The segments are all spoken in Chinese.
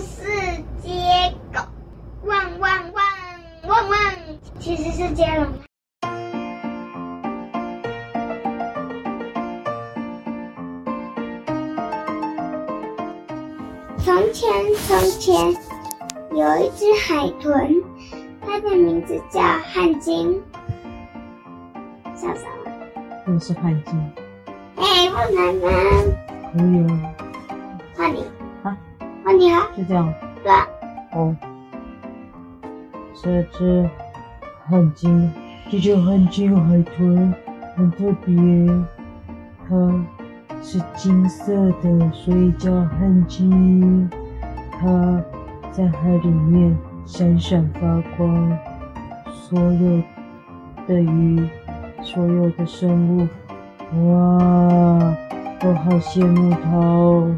是接狗，汪汪汪汪汪，其实是接龙。从前，从前有一只海豚，它的名字叫汉金。笑什么？又是汉金。哎，不能吗？可以啊。换你就这样。对。哦。这只汉金，这只汉金海豚很特别，它。是金色的，所以叫汉金。它在海里面闪闪发光，所有的鱼，所有的生物，哇，都好羡慕它哦。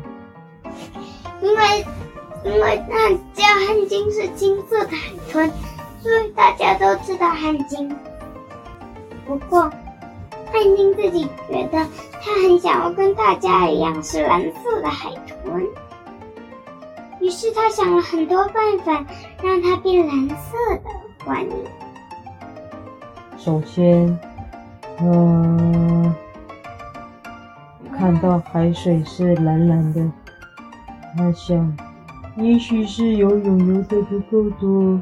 因为，因为那叫汉金是金色的海豚，所以大家都知道汉金。不过。汉金自己觉得，他很想要跟大家一样是蓝色的海豚，于是他想了很多办法，让它变蓝色的。换你。首先，嗯，看到海水是蓝蓝的，他想，也许是游泳游得不够多，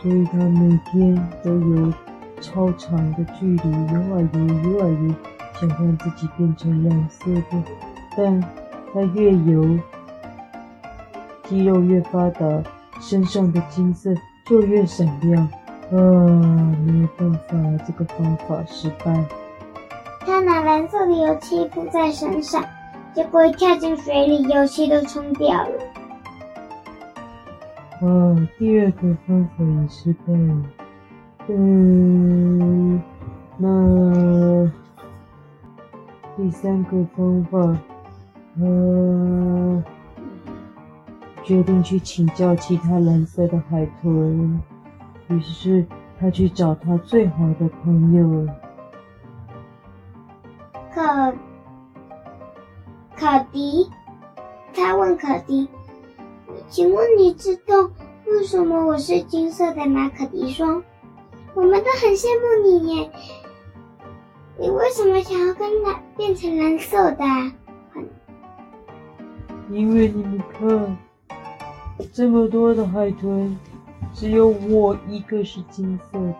所以他每天都游。超长的距离游啊游，游啊游，想让自己变成蓝色的。但他越游，肌肉越发达，身上的金色就越闪亮。啊，没有办法，这个方法失败。他拿蓝色的油漆涂在身上，结果一跳进水里，游戏都冲掉了。哦，第二个方法也失败了。嗯，那第三个方法，呃，决定去请教其他蓝色的海豚。于是他去找他最好的朋友，可考迪。他问考迪：“请问你知道为什么我是金色的吗？”可迪说。我们都很羡慕你耶，你为什么想要跟蓝变成蓝色的？因为你们看，这么多的海豚，只有我一个是金色的。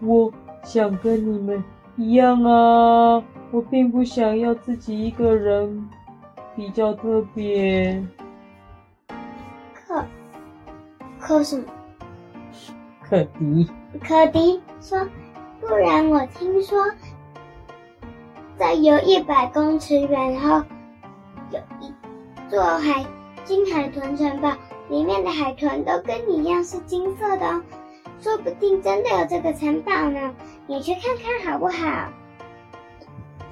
我想跟你们一样啊，我并不想要自己一个人比较特别。可可什么？可迪，可迪说：“不然我听说，在游一百公尺远后，有一座海金海豚城堡，里面的海豚都跟你一样是金色的哦，说不定真的有这个城堡呢，你去看看好不好？”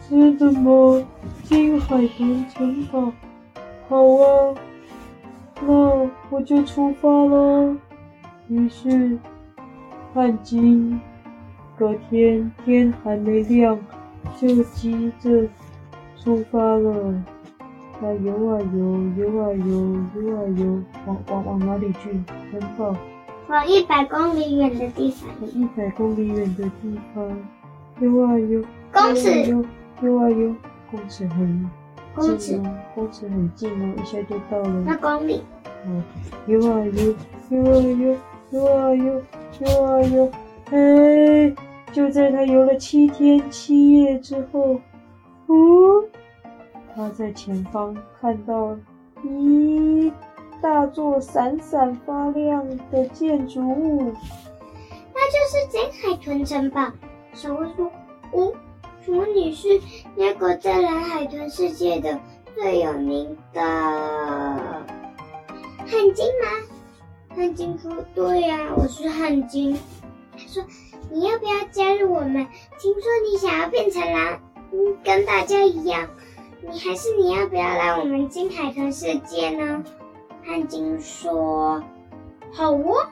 真的吗？金海豚城堡，好啊，那我就出发了。于是。汉金隔天天还没亮，就急着出发了。他游啊游，游啊游，游啊游，往往往哪里去？城堡？往一百公里远的地方。一百公里远的地方，游啊游。公尺。游游啊游，公尺很公尺，公尺很近哦，一下就到了。那公里？嗯，游啊游，游啊游。游啊游，游啊游，哎！就在他游了七天七夜之后，哦，他在前方看到一大座闪闪发亮的建筑物，那就是金海豚城堡。小薇说：“哦，请问你是那个在蓝海豚世界的最有名的汉金吗？”汉金说：“对呀、我是汉金。”他说：“你要不要加入我们？听说你想要变成狼，嗯，跟大家一样。你还是你要不要来我们金海豚世界呢？”汉金说：“好哦。”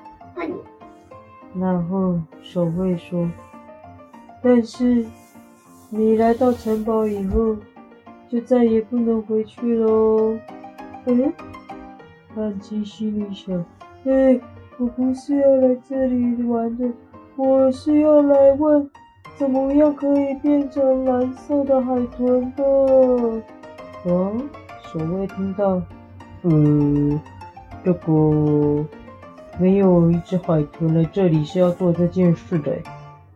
然后守卫说：“但是你来到城堡以后，就再也不能回去喽。”嗯，汉金心里想：“哎，我不是要来这里玩的，我是要来问，怎么样可以变成蓝色的海豚的。”啊，守卫听到，呃，这个没有一只海豚来这里是要做这件事的。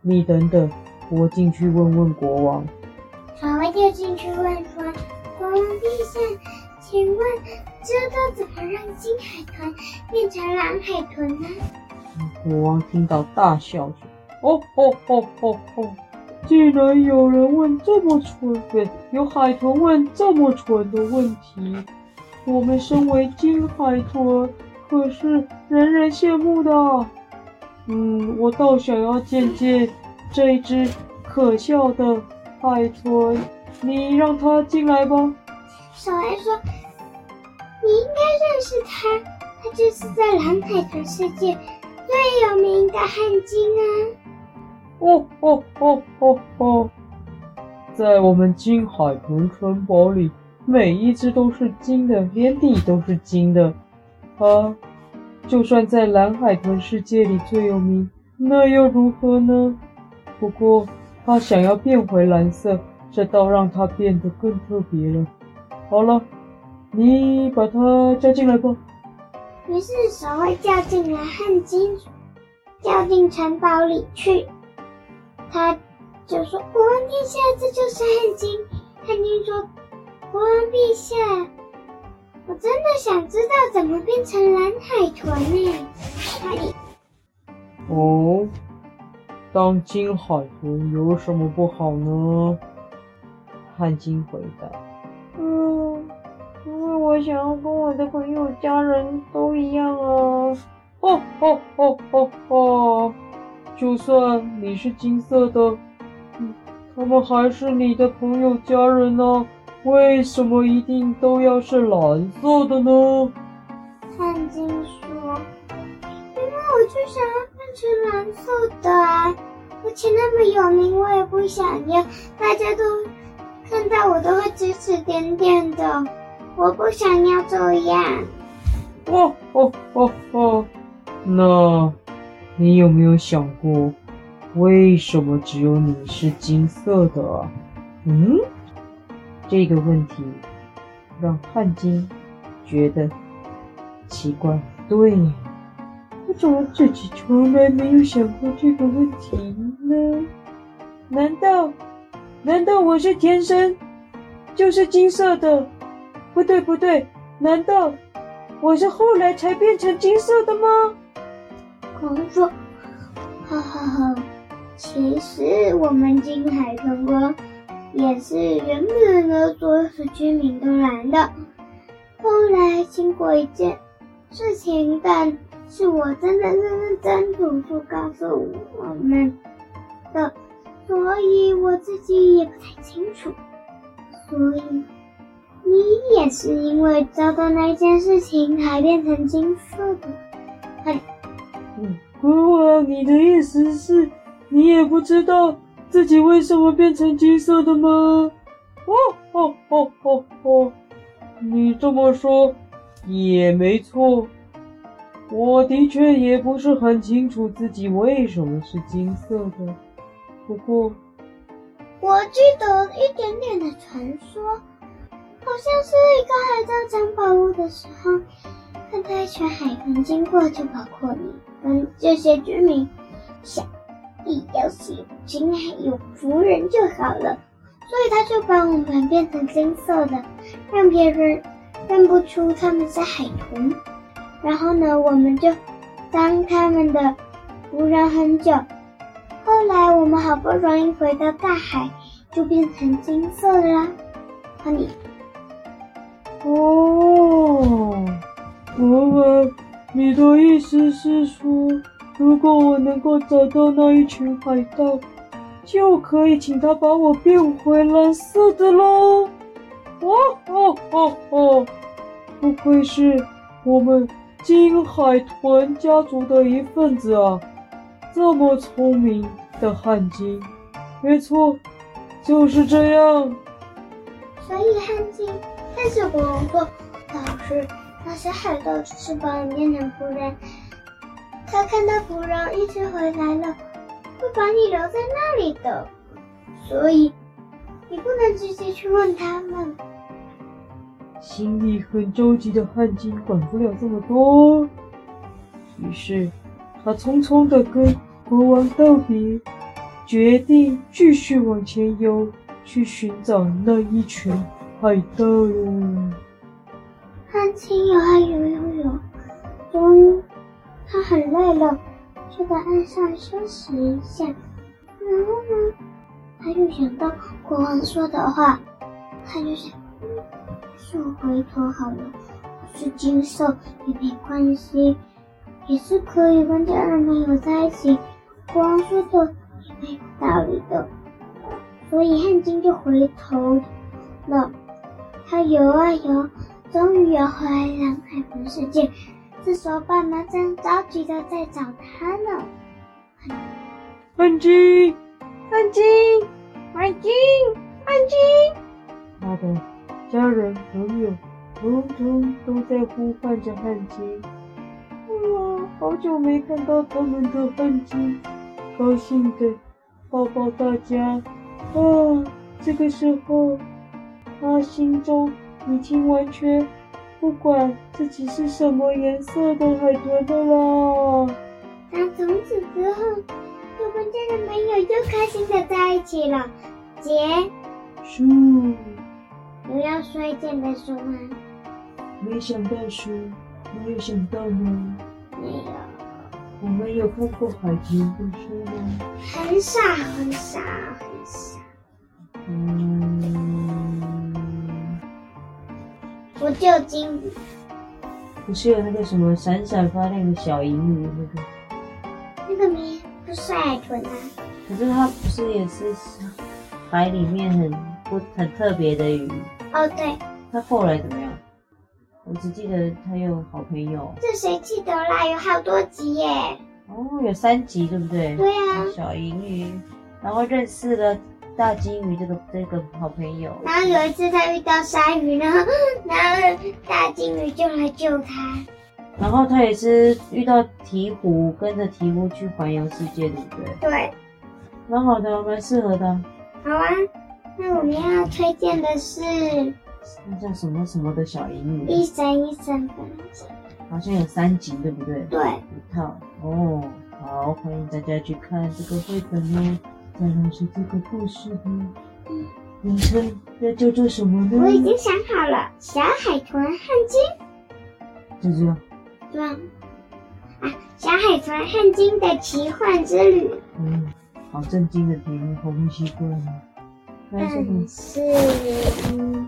你等等，我进去问问国王。守卫就进去问说：“国王陛下。”请问知道怎么让金海豚变成蓝海豚呢？国王听到大笑说：“哦哦哦哦哦！竟然有人问这么蠢，的，有海豚问这么蠢的问题。我们身为金海豚，可是人人羡慕的。嗯，我倒想要见见这只可笑的海豚。你让它进来吧。”小孩说。你应该认识它，它就是在蓝海豚世界最有名的汉金啊！哦哦哦哦哦，在我们金海豚城堡里，每一只都是金的，连地都是金的。啊，就算在蓝海豚世界里最有名，那又如何呢？不过他想要变回蓝色，这倒让他变得更特别了。好了。你把他叫进来吧。于是守卫叫进来汉金，叫进城堡里去。他就说：“国王陛下，这就是汉金。”汉金说：“国王陛下，我真的想知道怎么变成蓝海豚呢？”哎。哦，当金海豚有什么不好呢？汉金回答。嗯，因为我想要跟我的朋友、家人都一样啊！哦哦哦哦哦！就算你是金色的，嗯，他们还是你的朋友、家人呢。为什么一定都要是蓝色的呢？汉金说：“因为我就想要是蓝色的啊！而且那么有名，我也不想要大家都看到我都会指指点点的。”我不想要这样。哦哦哦哦，那你有没有想过，为什么只有你是金色的啊？嗯，这个问题让汉金觉得奇怪。对，我怎么自己从来没有想过这个问题呢？难道，难道我是天生就是金色的？不对不对，难道我是后来才变成金色的吗？国王说：“哈哈哈，其实我们金海豚国也是原本的所有居民都蓝的，后来经过一件事情，但是我真的认认真读书告诉我们的，所以我自己也不太清楚，所以。”你也是因为遭到那件事情才变成金色的，嘿，嗯，国王，你的意思是，你也不知道自己为什么变成金色的吗？哦哦哦哦哦，你这么说也没错，我的确也不是很清楚自己为什么是金色的，不过，我记得一点点的传说。好像是一个海盗抢宝物的时候，看到一群海豚经过，就包括你跟这些居民，想，一要是有金海有仆人就好了，所以他就把我们变成金色的，让别人认不出他们是海豚。然后呢，我们就当他们的仆人很久。后来我们好不容易回到大海，就变成金色的啦。你。哦，国王，你的意思是说，如果我能够找到那一群海盗，就可以请他把我变回蓝色的喽？哦哦哦哦，不愧是我们金海豚家族的一份子啊！这么聪明的汉金，没错，就是这样。所以汉金。但是国王说：“老师，那些海盗就是堡里面的仆人，他看到仆人一直回来了，会把你留在那里的，所以你不能直接去问他们。心里很着急的汉金管不了这么多，于是他匆匆的跟国王道别，决定继续往前游，去寻找那一群海盗了。汉金游啊游游游，终于他很累了，就在岸上休息一下。然后呢，他又想到国王说的话，他就想。说回头好了，是金色也没关系，也是可以跟家人朋友在一起。国王说的也没有道理的，所以汉金就回头了。他游啊游，终于游回来了海豚世界。这时候爸妈正着急的在找他呢。汉金，汉金，汉金，汉金，他的。家人朋友通通都在呼唤着汉奸。哇，好久没看到他们的汉奸，高兴的抱抱大家。啊，这个时候他心中已经完全不管自己是什么颜色的海豚的啦。那从此之后，就跟家人朋友又开心的在一起了。结束。有要说一件的书吗？没想到书，你有想到吗？没有。我们有看过海豚的书吗？很少，很少，很少。嗯。不救鲸鱼。不是有那个什么闪闪发亮的小银鱼那个？那个名，不是海豚啊。可是它不是也是海里面很不很特别的鱼？哦，对，他后来怎么样？我只记得他有好朋友。这谁记得啦？有好多集耶。哦，有三集，对不对？对啊。小银鱼，然后认识了大鲸鱼这个这个好朋友。然后有一次他遇到鲨鱼，然 后然后大鲸鱼就来救他。然后他也是遇到鹈鹕，跟着鹈鹕去环游世界，对不对？对。蛮好的，蛮适合的。好啊。那我们要推荐的是那叫什么什么的小银鱼，一闪一闪粉晶，好像有三集，对不对？对，一套哦。好，欢迎大家去看这个绘本哦。再来是这个故事的名称要叫做什么呢？我已经想好了，小海豚汉金。就这样。对啊，小海豚汉金的奇幻之旅。嗯，好震惊的题目，好不习惯啊。但是，嗯，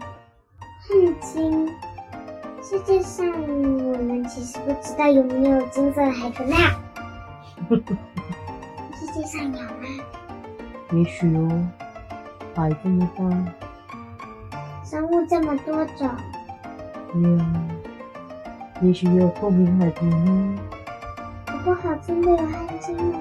汉金，世界上我们其实不知道有没有金色的海豚呢？世界上有吗？也许哦，海这么大，生物这么多种，嗯，也许有透明海豚呢。不过好，真的有汉金吗？